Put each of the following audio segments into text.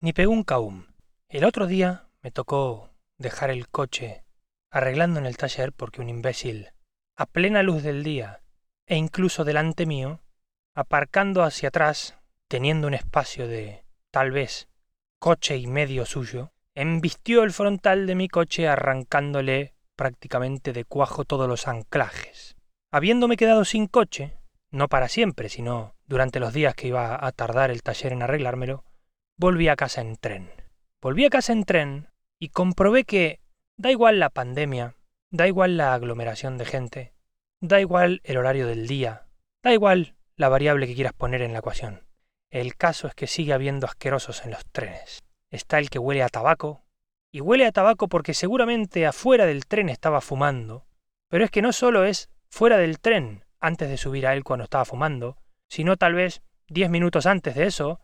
Ni pegún caum. El otro día me tocó dejar el coche arreglando en el taller porque un imbécil, a plena luz del día, e incluso delante mío, aparcando hacia atrás, teniendo un espacio de, tal vez, coche y medio suyo, embistió el frontal de mi coche arrancándole prácticamente de cuajo todos los anclajes. Habiéndome quedado sin coche, no para siempre, sino durante los días que iba a tardar el taller en arreglármelo, volví a casa en tren. Volví a casa en tren y comprobé que da igual la pandemia, da igual la aglomeración de gente, da igual el horario del día, da igual la variable que quieras poner en la ecuación. El caso es que sigue habiendo asquerosos en los trenes. Está el que huele a tabaco, y huele a tabaco porque seguramente afuera del tren estaba fumando, pero es que no solo es fuera del tren antes de subir a él cuando estaba fumando, sino tal vez diez minutos antes de eso,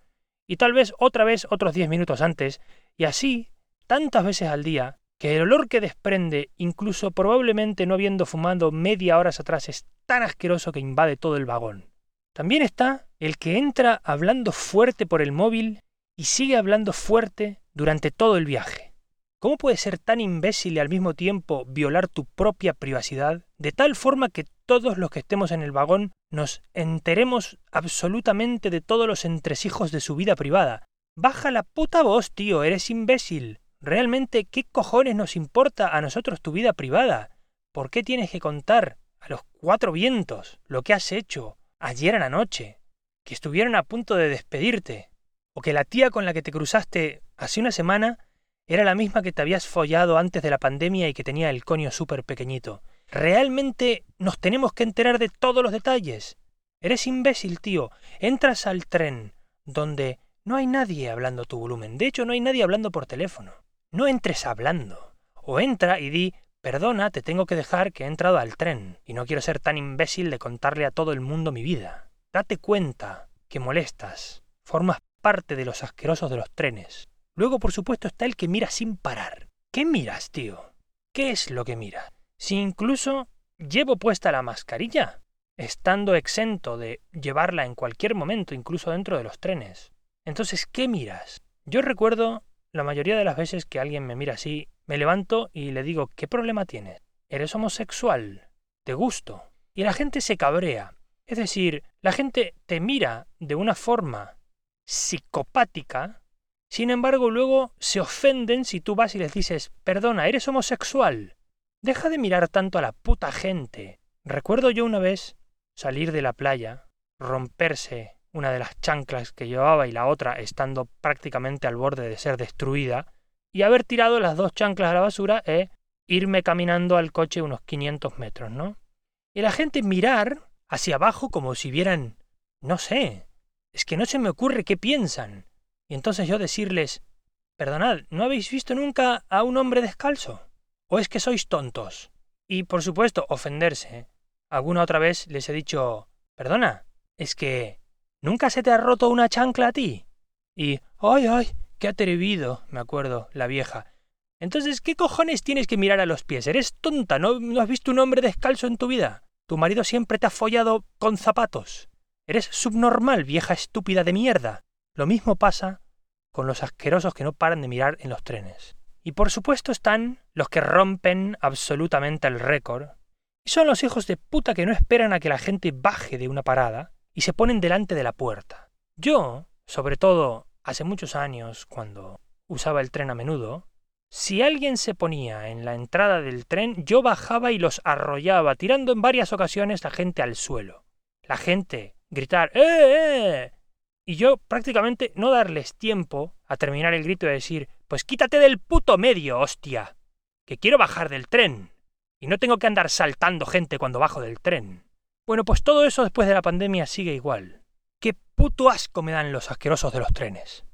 y tal vez otra vez otros diez minutos antes, y así tantas veces al día, que el olor que desprende, incluso probablemente no habiendo fumado media hora atrás, es tan asqueroso que invade todo el vagón. También está el que entra hablando fuerte por el móvil y sigue hablando fuerte durante todo el viaje. ¿Cómo puedes ser tan imbécil y al mismo tiempo violar tu propia privacidad de tal forma que todos los que estemos en el vagón nos enteremos absolutamente de todos los entresijos de su vida privada? Baja la puta voz, tío, eres imbécil. Realmente, ¿qué cojones nos importa a nosotros tu vida privada? ¿Por qué tienes que contar a los cuatro vientos lo que has hecho ayer en la noche? Que estuvieron a punto de despedirte. O que la tía con la que te cruzaste hace una semana era la misma que te habías follado antes de la pandemia y que tenía el coño súper pequeñito. ¿Realmente nos tenemos que enterar de todos los detalles? Eres imbécil, tío. Entras al tren donde no hay nadie hablando tu volumen. De hecho, no hay nadie hablando por teléfono. No entres hablando. O entra y di, perdona, te tengo que dejar que he entrado al tren y no quiero ser tan imbécil de contarle a todo el mundo mi vida. Date cuenta que molestas. Formas parte de los asquerosos de los trenes. Luego, por supuesto, está el que mira sin parar. ¿Qué miras, tío? ¿Qué es lo que mira? Si incluso llevo puesta la mascarilla, estando exento de llevarla en cualquier momento, incluso dentro de los trenes. Entonces, ¿qué miras? Yo recuerdo la mayoría de las veces que alguien me mira así, me levanto y le digo, ¿qué problema tienes? ¿Eres homosexual? ¿Te gusto? Y la gente se cabrea. Es decir, la gente te mira de una forma psicopática sin embargo, luego se ofenden si tú vas y les dices, perdona, eres homosexual. Deja de mirar tanto a la puta gente. Recuerdo yo una vez salir de la playa, romperse una de las chanclas que llevaba y la otra estando prácticamente al borde de ser destruida, y haber tirado las dos chanclas a la basura e irme caminando al coche unos 500 metros, ¿no? Y la gente mirar hacia abajo como si vieran, no sé, es que no se me ocurre qué piensan. Y entonces yo decirles, perdonad, ¿no habéis visto nunca a un hombre descalzo? ¿O es que sois tontos? Y por supuesto, ofenderse. Alguna otra vez les he dicho, perdona, es que ¿nunca se te ha roto una chancla a ti? Y, ay, ay, qué atrevido, me acuerdo, la vieja. Entonces, ¿qué cojones tienes que mirar a los pies? ¿Eres tonta? ¿No, ¿No has visto un hombre descalzo en tu vida? ¿Tu marido siempre te ha follado con zapatos? Eres subnormal, vieja estúpida de mierda. Lo mismo pasa con los asquerosos que no paran de mirar en los trenes. Y por supuesto están los que rompen absolutamente el récord, y son los hijos de puta que no esperan a que la gente baje de una parada y se ponen delante de la puerta. Yo, sobre todo hace muchos años, cuando usaba el tren a menudo, si alguien se ponía en la entrada del tren, yo bajaba y los arrollaba, tirando en varias ocasiones la gente al suelo. La gente gritar ¡Eh! eh! y yo prácticamente no darles tiempo a terminar el grito y decir, pues quítate del puto medio, hostia, que quiero bajar del tren, y no tengo que andar saltando gente cuando bajo del tren. Bueno, pues todo eso después de la pandemia sigue igual. Qué puto asco me dan los asquerosos de los trenes.